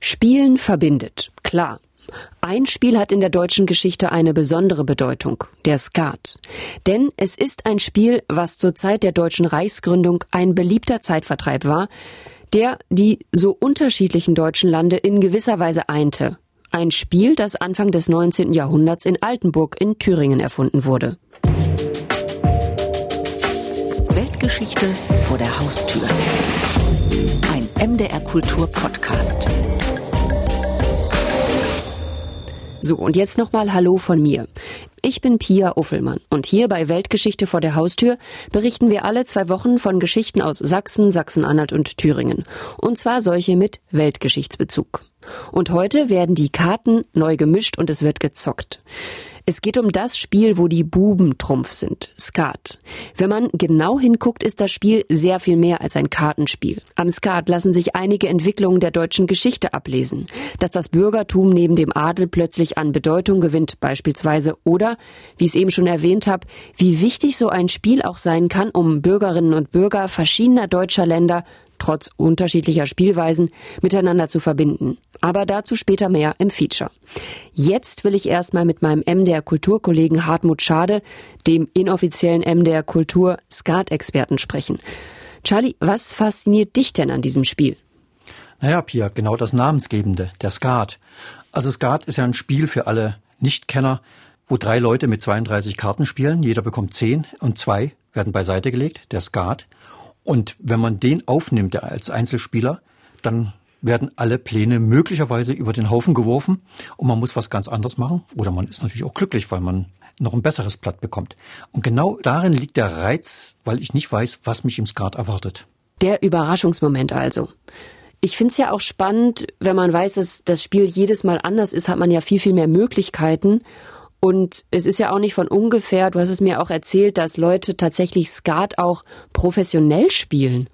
Spielen verbindet, klar. Ein Spiel hat in der deutschen Geschichte eine besondere Bedeutung, der Skat. Denn es ist ein Spiel, was zur Zeit der deutschen Reichsgründung ein beliebter Zeitvertreib war, der die so unterschiedlichen deutschen Lande in gewisser Weise einte. Ein Spiel, das Anfang des 19. Jahrhunderts in Altenburg in Thüringen erfunden wurde. Weltgeschichte vor der Haustür. Ein MDR Kultur Podcast. So, und jetzt nochmal Hallo von mir. Ich bin Pia Uffelmann und hier bei Weltgeschichte vor der Haustür berichten wir alle zwei Wochen von Geschichten aus Sachsen, Sachsen-Anhalt und Thüringen. Und zwar solche mit Weltgeschichtsbezug. Und heute werden die Karten neu gemischt und es wird gezockt. Es geht um das Spiel, wo die Buben Trumpf sind, Skat. Wenn man genau hinguckt, ist das Spiel sehr viel mehr als ein Kartenspiel. Am Skat lassen sich einige Entwicklungen der deutschen Geschichte ablesen. Dass das Bürgertum neben dem Adel plötzlich an Bedeutung gewinnt beispielsweise oder, wie ich es eben schon erwähnt habe, wie wichtig so ein Spiel auch sein kann, um Bürgerinnen und Bürger verschiedener deutscher Länder trotz unterschiedlicher Spielweisen miteinander zu verbinden. Aber dazu später mehr im Feature. Jetzt will ich erstmal mit meinem MDR Kulturkollegen Hartmut Schade, dem inoffiziellen MDR Kultur Skat-Experten sprechen. Charlie, was fasziniert dich denn an diesem Spiel? Naja, Pia, genau das Namensgebende, der Skat. Also Skat ist ja ein Spiel für alle Nichtkenner, wo drei Leute mit 32 Karten spielen. Jeder bekommt zehn und zwei werden beiseite gelegt, der Skat. Und wenn man den aufnimmt als Einzelspieler, dann werden alle Pläne möglicherweise über den Haufen geworfen und man muss was ganz anderes machen. Oder man ist natürlich auch glücklich, weil man noch ein besseres Blatt bekommt. Und genau darin liegt der Reiz, weil ich nicht weiß, was mich im Skat erwartet. Der Überraschungsmoment also. Ich finde es ja auch spannend, wenn man weiß, dass das Spiel jedes Mal anders ist, hat man ja viel, viel mehr Möglichkeiten. Und es ist ja auch nicht von ungefähr, du hast es mir auch erzählt, dass Leute tatsächlich Skat auch professionell spielen.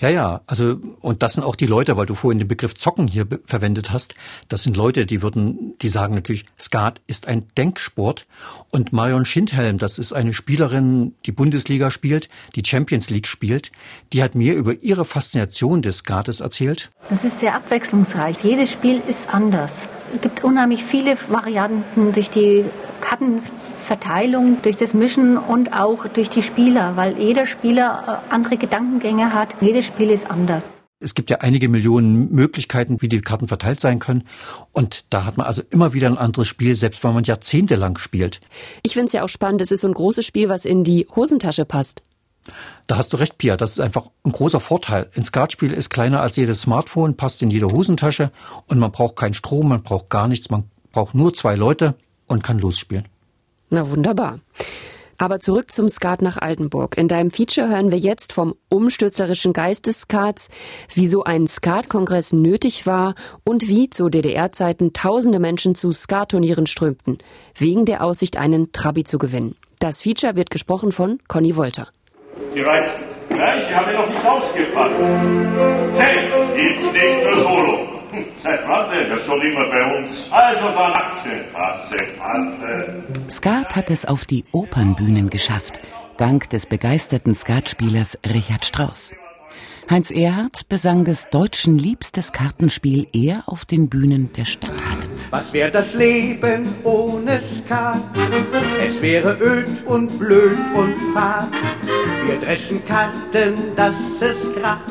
Ja, ja, also und das sind auch die Leute, weil du vorhin den Begriff Zocken hier verwendet hast. Das sind Leute, die würden, die sagen natürlich, Skat ist ein Denksport. Und Marion Schindhelm, das ist eine Spielerin, die Bundesliga spielt, die Champions League spielt. Die hat mir über ihre Faszination des Skates erzählt. Das ist sehr abwechslungsreich. Jedes Spiel ist anders. Es gibt unheimlich viele Varianten durch die Karten Verteilung, durch das Mischen und auch durch die Spieler, weil jeder Spieler äh, andere Gedankengänge hat. Jedes Spiel ist anders. Es gibt ja einige Millionen Möglichkeiten, wie die Karten verteilt sein können. Und da hat man also immer wieder ein anderes Spiel, selbst wenn man jahrzehntelang spielt. Ich finde es ja auch spannend. Es ist so ein großes Spiel, was in die Hosentasche passt. Da hast du recht, Pia. Das ist einfach ein großer Vorteil. Ein Skatspiel ist kleiner als jedes Smartphone, passt in jede Hosentasche und man braucht keinen Strom, man braucht gar nichts. Man braucht nur zwei Leute und kann losspielen. Na wunderbar. Aber zurück zum Skat nach Altenburg. In deinem Feature hören wir jetzt vom umstürzerischen Geist des Skats, wieso ein Skatkongress nötig war und wie zu DDR-Zeiten tausende Menschen zu Skatturnieren strömten, wegen der Aussicht, einen Trabi zu gewinnen. Das Feature wird gesprochen von Conny Wolter. Sie reizen. Ja, ich habe noch nicht ausgepackt. Zelt gibt's nicht nur Solo. Seit wann denn? Das schon immer bei uns. Also dann Aktien. Passe, passe. Skat hat es auf die Opernbühnen geschafft, dank des begeisterten Skatspielers Richard Strauss. Heinz Erhardt besang des Deutschen liebstes Kartenspiel eher auf den Bühnen der Stadthallen. Was wäre das Leben ohne Skat? Es wäre öd und blöd und fad. Wir dreschen Karten, dass es kracht,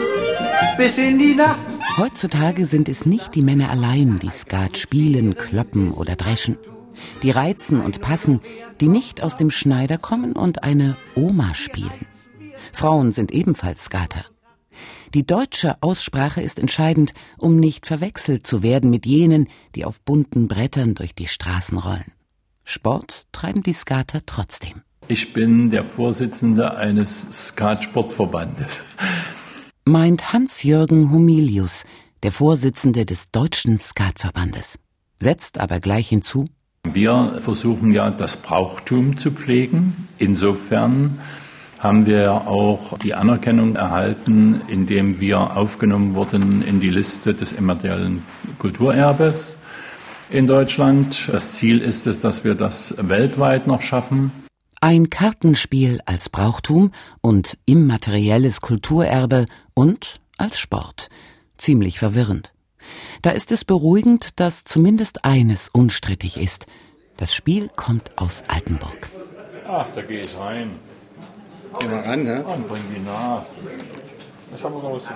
bis in die Nacht. Heutzutage sind es nicht die Männer allein, die Skat spielen, kloppen oder dreschen. Die reizen und passen, die nicht aus dem Schneider kommen und eine Oma spielen. Frauen sind ebenfalls Skater. Die deutsche Aussprache ist entscheidend, um nicht verwechselt zu werden mit jenen, die auf bunten Brettern durch die Straßen rollen. Sport treiben die Skater trotzdem. Ich bin der Vorsitzende eines Skatsportverbandes meint Hans-Jürgen Humilius, der Vorsitzende des Deutschen Skatverbandes. Setzt aber gleich hinzu, wir versuchen ja das Brauchtum zu pflegen. Insofern haben wir auch die Anerkennung erhalten, indem wir aufgenommen wurden in die Liste des immateriellen Kulturerbes in Deutschland. Das Ziel ist es, dass wir das weltweit noch schaffen. Ein Kartenspiel als Brauchtum und immaterielles Kulturerbe und als Sport. Ziemlich verwirrend. Da ist es beruhigend, dass zumindest eines unstrittig ist. Das Spiel kommt aus Altenburg. Ach, da gehe ich rein. Geh mal ran, ne? Und bring die nach. Ich habe noch was zu.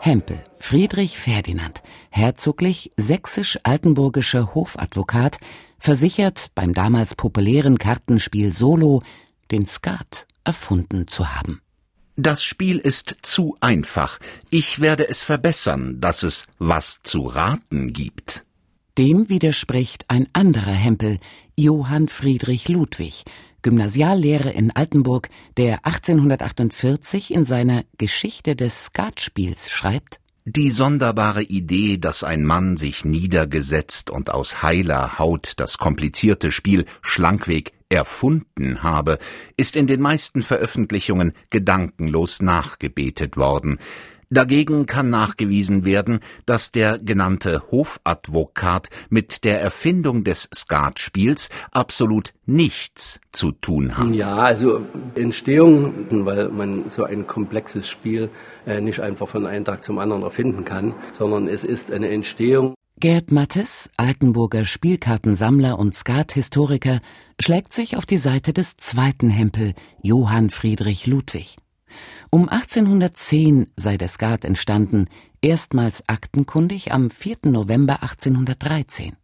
Hempel, Friedrich Ferdinand, herzoglich sächsisch-altenburgischer Hofadvokat, versichert beim damals populären Kartenspiel Solo den Skat erfunden zu haben. Das Spiel ist zu einfach. Ich werde es verbessern, dass es was zu raten gibt. Dem widerspricht ein anderer Hempel, Johann Friedrich Ludwig, Gymnasiallehrer in Altenburg, der 1848 in seiner Geschichte des Skatspiels schreibt Die sonderbare Idee, dass ein Mann sich niedergesetzt und aus heiler Haut das komplizierte Spiel schlankweg erfunden habe, ist in den meisten Veröffentlichungen gedankenlos nachgebetet worden. Dagegen kann nachgewiesen werden, dass der genannte Hofadvokat mit der Erfindung des Skatspiels absolut nichts zu tun hat. Ja, also Entstehung, weil man so ein komplexes Spiel äh, nicht einfach von einem Tag zum anderen erfinden kann, sondern es ist eine Entstehung. Gerd Mattes, Altenburger Spielkartensammler und Skathistoriker, schlägt sich auf die Seite des zweiten Hempel, Johann Friedrich Ludwig. Um 1810 sei der Skat entstanden, erstmals aktenkundig am 4. November 1813.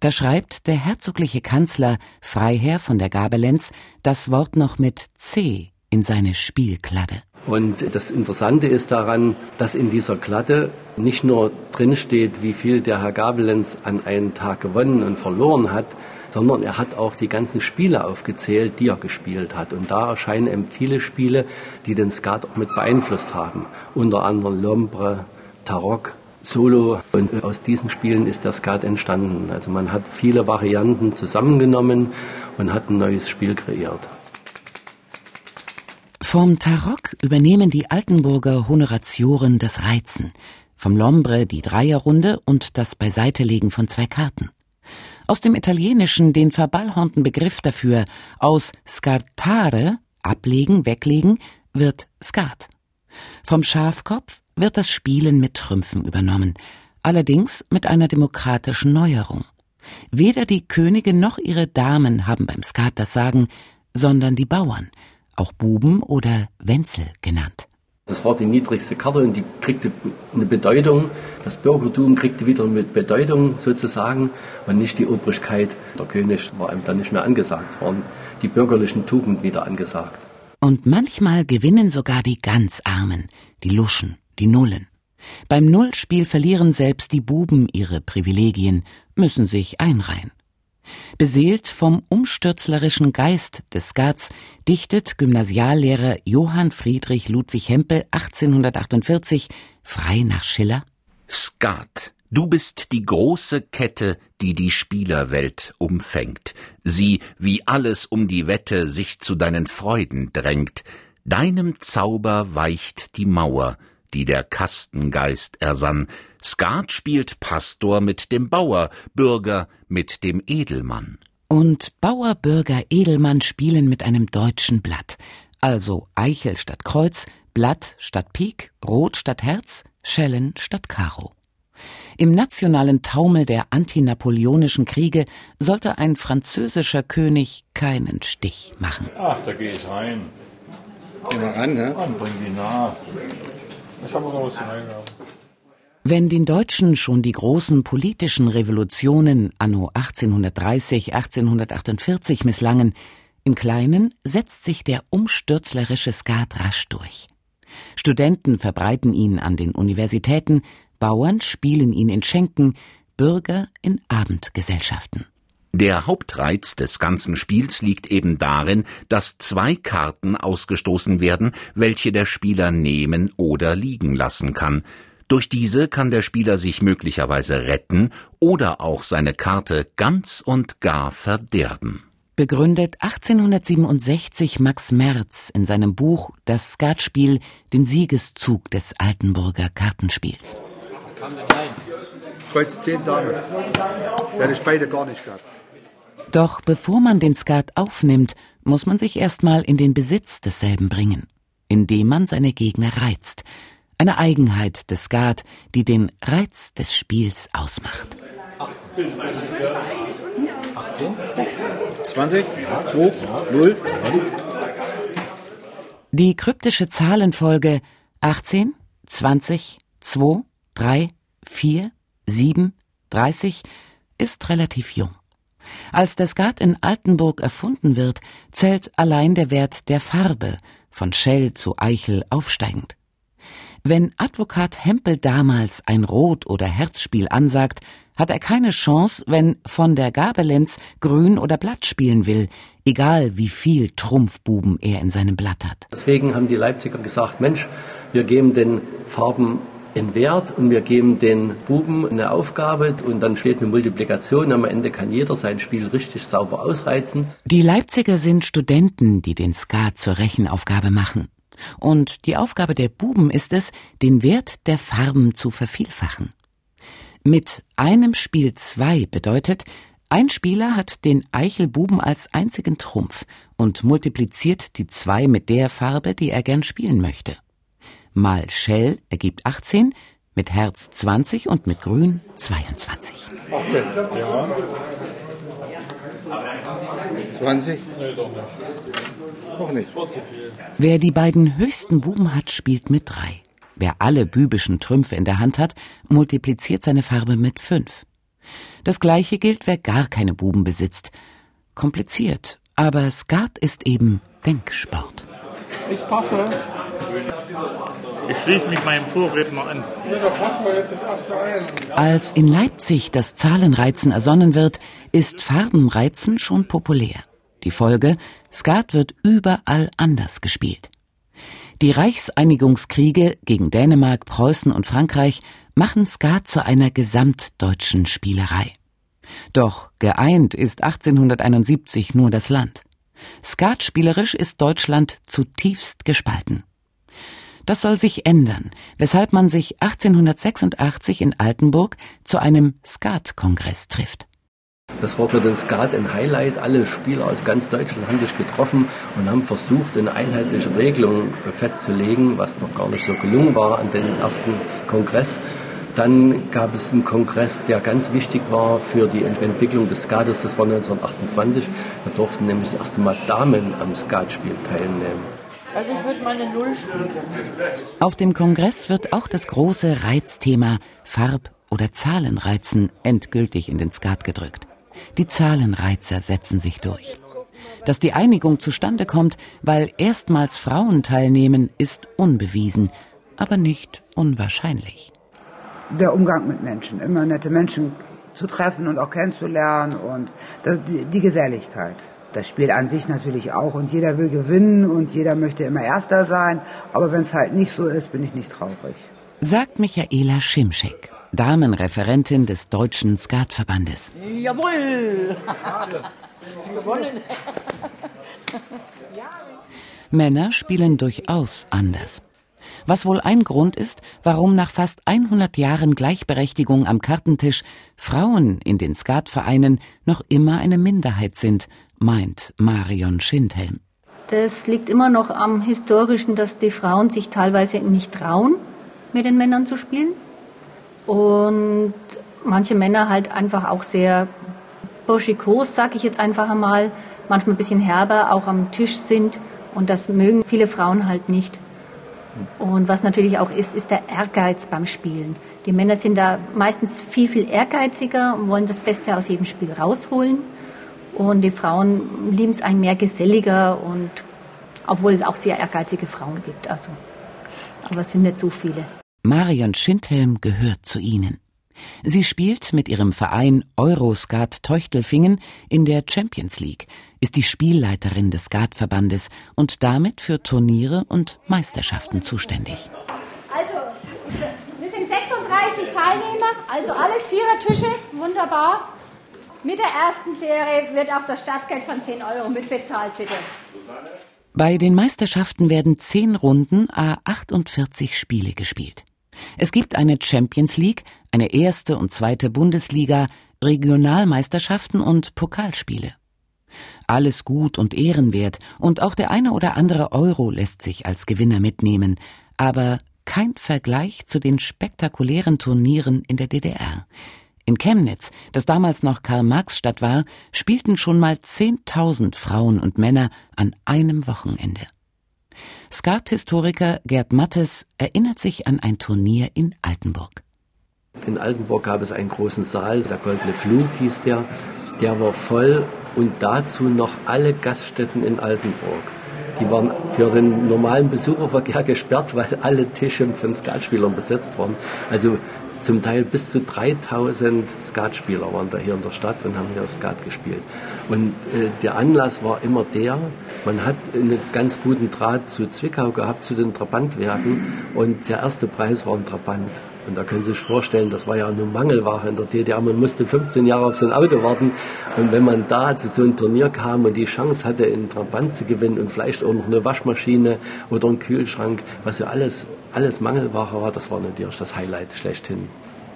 Da schreibt der herzogliche Kanzler Freiherr von der Gabelenz das Wort noch mit C in seine Spielkladde. Und das Interessante ist daran, dass in dieser Kladde nicht nur drinsteht, wie viel der Herr Gabelenz an einem Tag gewonnen und verloren hat, sondern er hat auch die ganzen Spiele aufgezählt, die er gespielt hat. Und da erscheinen eben viele Spiele, die den Skat auch mit beeinflusst haben. Unter anderem Lombre, Tarok, Solo. Und aus diesen Spielen ist der Skat entstanden. Also man hat viele Varianten zusammengenommen und hat ein neues Spiel kreiert. Vom Tarok übernehmen die Altenburger Honoratioren das Reizen, vom Lombre die Dreierrunde und das Beiseitelegen von zwei Karten. Aus dem Italienischen den verballhornten Begriff dafür, aus scartare, ablegen, weglegen, wird Skat. Vom Schafkopf wird das Spielen mit Trümpfen übernommen, allerdings mit einer demokratischen Neuerung. Weder die Könige noch ihre Damen haben beim Skat das Sagen, sondern die Bauern, auch Buben oder Wenzel genannt. Das war die niedrigste Karte und die kriegte eine Bedeutung. Das Bürgertum kriegte wieder eine Bedeutung sozusagen und nicht die Obrigkeit. Der König war einem dann nicht mehr angesagt. Es waren die bürgerlichen Tugenden wieder angesagt. Und manchmal gewinnen sogar die ganz Armen, die Luschen, die Nullen. Beim Nullspiel verlieren selbst die Buben ihre Privilegien, müssen sich einreihen. Beseelt vom umstürzlerischen Geist des Skats dichtet Gymnasiallehrer Johann Friedrich Ludwig Hempel 1848 frei nach Schiller. Skat, du bist die große Kette, die die Spielerwelt umfängt, sie, wie alles um die Wette sich zu deinen Freuden drängt, deinem Zauber weicht die Mauer, die der Kastengeist ersann, Skat spielt Pastor mit dem Bauer, Bürger mit dem Edelmann. Und Bauer, Bürger, Edelmann spielen mit einem deutschen Blatt. Also Eichel statt Kreuz, Blatt statt Pik, Rot statt Herz, Schellen statt Karo. Im nationalen Taumel der antinapoleonischen Kriege sollte ein französischer König keinen Stich machen. Ach, da gehe ich rein. Geh mal ran, ne? Und bring die nach. Wenn den Deutschen schon die großen politischen Revolutionen anno 1830, 1848 misslangen, im Kleinen setzt sich der umstürzlerische Skat rasch durch. Studenten verbreiten ihn an den Universitäten, Bauern spielen ihn in Schenken, Bürger in Abendgesellschaften. Der Hauptreiz des ganzen Spiels liegt eben darin, dass zwei Karten ausgestoßen werden, welche der Spieler nehmen oder liegen lassen kann. Durch diese kann der Spieler sich möglicherweise retten oder auch seine Karte ganz und gar verderben. Begründet 1867 Max Merz in seinem Buch Das Skatspiel den Siegeszug des Altenburger Kartenspiels. Was kam denn rein? Kreuz 10 Dame. Hätte ich beide gar nicht gehabt. Doch bevor man den Skat aufnimmt, muss man sich erstmal in den Besitz desselben bringen, indem man seine Gegner reizt, Eine Eigenheit des Skat, die den Reiz des Spiels ausmacht. 18. 18. 20. 2. 0. Die kryptische Zahlenfolge 18, 20, 2, 3, 4, 7, 30 ist relativ jung. Als der Skat in Altenburg erfunden wird, zählt allein der Wert der Farbe, von Schell zu Eichel aufsteigend. Wenn Advokat Hempel damals ein Rot- oder Herzspiel ansagt, hat er keine Chance, wenn von der Gabelenz Grün oder Blatt spielen will, egal wie viel Trumpfbuben er in seinem Blatt hat. Deswegen haben die Leipziger gesagt, Mensch, wir geben den Farben in Wert und wir geben den Buben eine Aufgabe und dann steht eine Multiplikation. Am Ende kann jeder sein Spiel richtig sauber ausreizen. Die Leipziger sind Studenten, die den Skat zur Rechenaufgabe machen. Und die Aufgabe der Buben ist es, den Wert der Farben zu vervielfachen. Mit einem Spiel zwei bedeutet, ein Spieler hat den Eichelbuben als einzigen Trumpf und multipliziert die zwei mit der Farbe, die er gern spielen möchte mal Shell ergibt 18, mit Herz 20 und mit Grün 22. 18, ja. 20? Nee, doch nicht. Doch nicht. Wer die beiden höchsten Buben hat, spielt mit 3. Wer alle bübischen Trümpfe in der Hand hat, multipliziert seine Farbe mit 5. Das gleiche gilt, wer gar keine Buben besitzt. Kompliziert, aber Skat ist eben Denksport. Ich passe. Ich schließe mich meinem Vorredner an. Ja, da passen wir jetzt das erste ein. Als in Leipzig das Zahlenreizen ersonnen wird, ist Farbenreizen schon populär. Die Folge, Skat wird überall anders gespielt. Die Reichseinigungskriege gegen Dänemark, Preußen und Frankreich machen Skat zu einer gesamtdeutschen Spielerei. Doch geeint ist 1871 nur das Land. Skatspielerisch ist Deutschland zutiefst gespalten. Das soll sich ändern, weshalb man sich 1886 in Altenburg zu einem Skat-Kongress trifft. Das war für den Skat ein Highlight. Alle Spieler aus ganz Deutschland haben sich getroffen und haben versucht, eine einheitliche Regelung festzulegen, was noch gar nicht so gelungen war an dem ersten Kongress. Dann gab es einen Kongress, der ganz wichtig war für die Entwicklung des Skates. Das war 1928. Da durften nämlich das erste Mal Damen am Skatspiel teilnehmen. Also ich würde mal eine Null spielen. Auf dem Kongress wird auch das große Reizthema Farb- oder Zahlenreizen endgültig in den Skat gedrückt. Die Zahlenreizer setzen sich durch. Dass die Einigung zustande kommt, weil erstmals Frauen teilnehmen, ist unbewiesen, aber nicht unwahrscheinlich. Der Umgang mit Menschen, immer nette Menschen zu treffen und auch kennenzulernen und die, die Geselligkeit. Das Spiel an sich natürlich auch und jeder will gewinnen und jeder möchte immer Erster sein, aber wenn es halt nicht so ist, bin ich nicht traurig. Sagt Michaela Schimschek, Damenreferentin des Deutschen Skatverbandes. Jawohl! Männer spielen durchaus anders. Was wohl ein Grund ist, warum nach fast 100 Jahren Gleichberechtigung am Kartentisch Frauen in den Skatvereinen noch immer eine Minderheit sind meint Marion Schindhelm. Das liegt immer noch am Historischen, dass die Frauen sich teilweise nicht trauen, mit den Männern zu spielen. Und manche Männer halt einfach auch sehr burschikos, sag ich jetzt einfach einmal, manchmal ein bisschen herber auch am Tisch sind. Und das mögen viele Frauen halt nicht. Und was natürlich auch ist, ist der Ehrgeiz beim Spielen. Die Männer sind da meistens viel, viel ehrgeiziger und wollen das Beste aus jedem Spiel rausholen. Und die Frauen lieben es ein mehr geselliger und obwohl es auch sehr ehrgeizige Frauen gibt. Also, aber es sind nicht so viele. Marion Schindhelm gehört zu ihnen. Sie spielt mit ihrem Verein Euroskat Teuchtelfingen in der Champions League, ist die Spielleiterin des Skatverbandes und damit für Turniere und Meisterschaften zuständig. Also, wir sind 36 Teilnehmer, also alles Vierertische, wunderbar. Mit der ersten Serie wird auch das Startgeld von 10 Euro mitbezahlt, bitte. Bei den Meisterschaften werden 10 Runden a 48 Spiele gespielt. Es gibt eine Champions League, eine erste und zweite Bundesliga, Regionalmeisterschaften und Pokalspiele. Alles gut und ehrenwert und auch der eine oder andere Euro lässt sich als Gewinner mitnehmen, aber kein Vergleich zu den spektakulären Turnieren in der DDR. In Chemnitz, das damals noch Karl-Marx-Stadt war, spielten schon mal 10.000 Frauen und Männer an einem Wochenende. Skat-Historiker Gerd Mattes erinnert sich an ein Turnier in Altenburg. In Altenburg gab es einen großen Saal, der Goldene Flug hieß der. Der war voll und dazu noch alle Gaststätten in Altenburg. Die waren für den normalen Besucherverkehr gesperrt, weil alle Tische von Skatspielern besetzt waren. Also zum Teil bis zu 3000 Skatspieler waren da hier in der Stadt und haben hier Skat gespielt. Und äh, der Anlass war immer der, man hat einen ganz guten Draht zu Zwickau gehabt, zu den Trabantwerken und der erste Preis war ein Trabant. Und da können Sie sich vorstellen, das war ja eine Mangelware in der DDR. Man musste 15 Jahre auf so ein Auto warten. Und wenn man da zu so einem Turnier kam und die Chance hatte, einen Trabant zu gewinnen und vielleicht auch noch eine Waschmaschine oder einen Kühlschrank, was ja alles, alles Mangelware war, das war natürlich das Highlight schlechthin.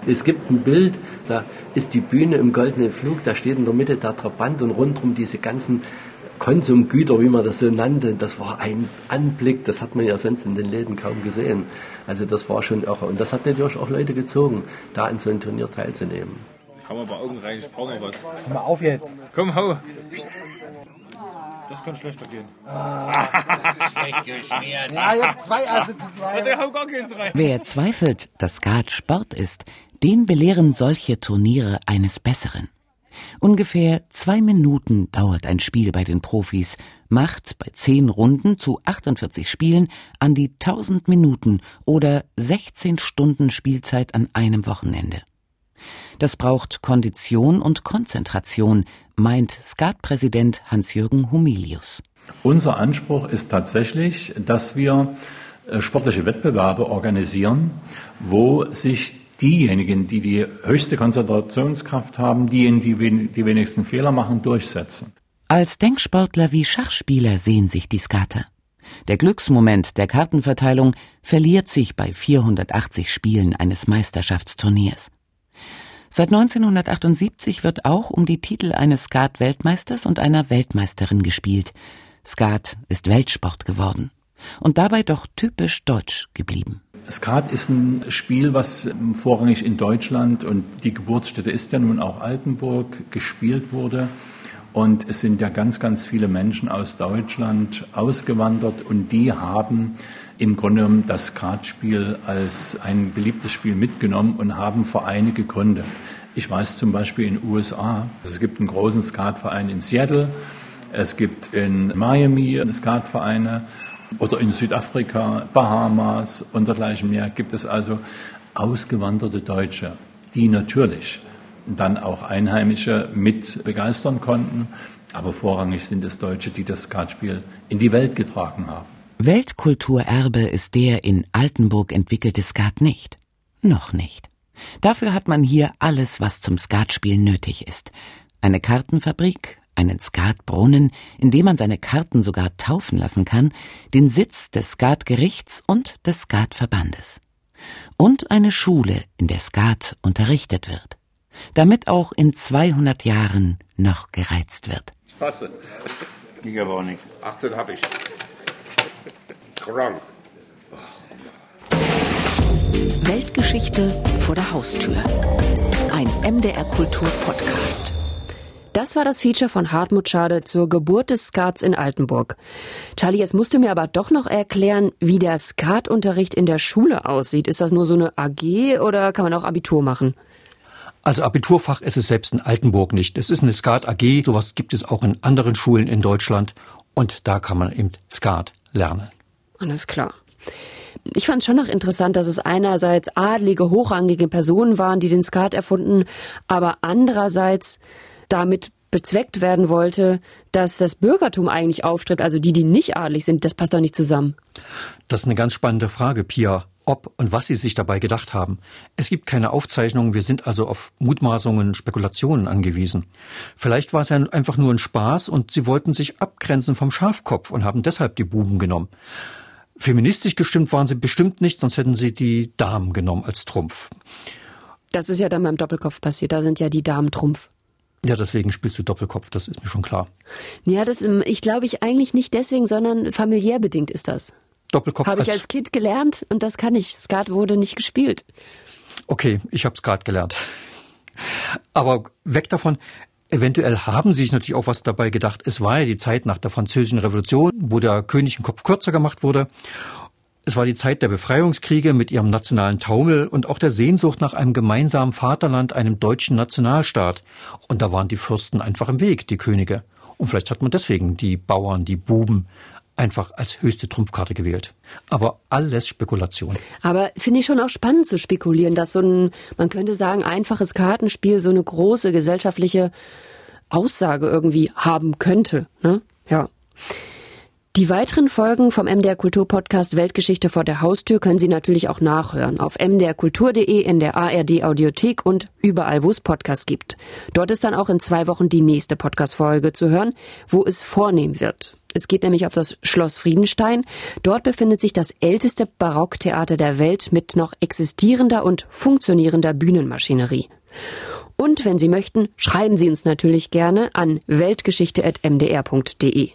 Es gibt ein Bild, da ist die Bühne im goldenen Flug, da steht in der Mitte der Trabant und rundherum diese ganzen Konsumgüter, wie man das so nannte. Das war ein Anblick, das hat man ja sonst in den Läden kaum gesehen. Also das war schon irre. Und das hat natürlich auch Leute gezogen, da an so einem Turnier teilzunehmen. Hau mal bei Augen rein, ich brauche noch was. Komm mal auf jetzt. Komm, hau. Das kann schlechter gehen. Ah. Schlecht geschmiert. Ja, ich hab zwei Asse zu zwei. Der hau gar keins rein. Wer zweifelt, dass Skat Sport ist, den belehren solche Turniere eines Besseren. Ungefähr zwei Minuten dauert ein Spiel bei den Profis, macht bei zehn Runden zu 48 Spielen an die 1000 Minuten oder 16 Stunden Spielzeit an einem Wochenende. Das braucht Kondition und Konzentration, meint Skatpräsident Hans-Jürgen Humilius. Unser Anspruch ist tatsächlich, dass wir äh, sportliche Wettbewerbe organisieren, wo sich diejenigen, die die höchste Konzentrationskraft haben, diejenigen, die die wenigsten Fehler machen, durchsetzen. Als Denksportler wie Schachspieler sehen sich die Skater. Der Glücksmoment der Kartenverteilung verliert sich bei 480 Spielen eines Meisterschaftsturniers. Seit 1978 wird auch um die Titel eines Skat-Weltmeisters und einer Weltmeisterin gespielt. Skat ist Weltsport geworden und dabei doch typisch deutsch geblieben. Skat ist ein Spiel, was vorrangig in Deutschland und die Geburtsstätte ist ja nun auch Altenburg gespielt wurde. Und es sind ja ganz, ganz viele Menschen aus Deutschland ausgewandert und die haben im Grunde genommen das Skatspiel als ein beliebtes Spiel mitgenommen und haben Vereine gegründet. Ich weiß zum Beispiel in den USA, es gibt einen großen Skatverein in Seattle, es gibt in Miami Skatvereine oder in Südafrika, Bahamas und dergleichen mehr gibt es also ausgewanderte Deutsche, die natürlich dann auch Einheimische mit begeistern konnten. Aber vorrangig sind es Deutsche, die das Skatspiel in die Welt getragen haben. Weltkulturerbe ist der in Altenburg entwickelte Skat nicht. Noch nicht. Dafür hat man hier alles, was zum Skatspiel nötig ist. Eine Kartenfabrik, einen Skatbrunnen, in dem man seine Karten sogar taufen lassen kann, den Sitz des Skatgerichts und des Skatverbandes. Und eine Schule, in der Skat unterrichtet wird. Damit auch in 200 Jahren noch gereizt wird. Passe. Ging aber auch nichts. 18 habe ich. Krank. Weltgeschichte vor der Haustür. Ein MDR Kultur Podcast. Das war das Feature von Hartmut Schade zur Geburt des Skats in Altenburg. Charlie, jetzt musst du mir aber doch noch erklären, wie der Skatunterricht in der Schule aussieht. Ist das nur so eine AG oder kann man auch Abitur machen? Also Abiturfach ist es selbst in Altenburg nicht. Es ist eine Skat AG. Sowas gibt es auch in anderen Schulen in Deutschland. Und da kann man eben Skat lernen. Alles klar. Ich fand schon noch interessant, dass es einerseits adlige, hochrangige Personen waren, die den Skat erfunden, aber andererseits damit bezweckt werden wollte, dass das Bürgertum eigentlich auftritt, also die, die nicht adelig sind, das passt doch nicht zusammen. Das ist eine ganz spannende Frage, Pia. Ob und was Sie sich dabei gedacht haben. Es gibt keine Aufzeichnungen, wir sind also auf Mutmaßungen, Spekulationen angewiesen. Vielleicht war es ja einfach nur ein Spaß und Sie wollten sich abgrenzen vom Schafkopf und haben deshalb die Buben genommen. Feministisch gestimmt waren Sie bestimmt nicht, sonst hätten Sie die Damen genommen als Trumpf. Das ist ja dann beim Doppelkopf passiert, da sind ja die Damen Trumpf. Ja, deswegen spielst du Doppelkopf, das ist mir schon klar. Ja, das, ich glaube ich eigentlich nicht deswegen, sondern familiär bedingt ist das. Doppelkopf. Habe ich als Kind gelernt und das kann ich. Skat wurde nicht gespielt. Okay, ich habe gerade gelernt. Aber weg davon. Eventuell haben sie sich natürlich auch was dabei gedacht. Es war ja die Zeit nach der Französischen Revolution, wo der König ein Kopf kürzer gemacht wurde. Es war die Zeit der Befreiungskriege mit ihrem nationalen Taumel und auch der Sehnsucht nach einem gemeinsamen Vaterland, einem deutschen Nationalstaat. Und da waren die Fürsten einfach im Weg, die Könige. Und vielleicht hat man deswegen die Bauern, die Buben einfach als höchste Trumpfkarte gewählt. Aber alles Spekulation. Aber finde ich schon auch spannend zu spekulieren, dass so ein, man könnte sagen, einfaches Kartenspiel so eine große gesellschaftliche Aussage irgendwie haben könnte. Ne? Ja. Die weiteren Folgen vom MDR Kultur Podcast Weltgeschichte vor der Haustür können Sie natürlich auch nachhören auf mdrkultur.de in der ARD Audiothek und überall, wo es Podcasts gibt. Dort ist dann auch in zwei Wochen die nächste Podcast Folge zu hören, wo es vornehm wird. Es geht nämlich auf das Schloss Friedenstein. Dort befindet sich das älteste Barocktheater der Welt mit noch existierender und funktionierender Bühnenmaschinerie. Und wenn Sie möchten, schreiben Sie uns natürlich gerne an weltgeschichte.mdr.de.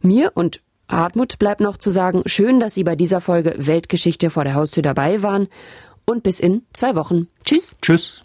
Mir und Hartmut bleibt noch zu sagen, schön, dass Sie bei dieser Folge Weltgeschichte vor der Haustür dabei waren und bis in zwei Wochen. Tschüss. Tschüss.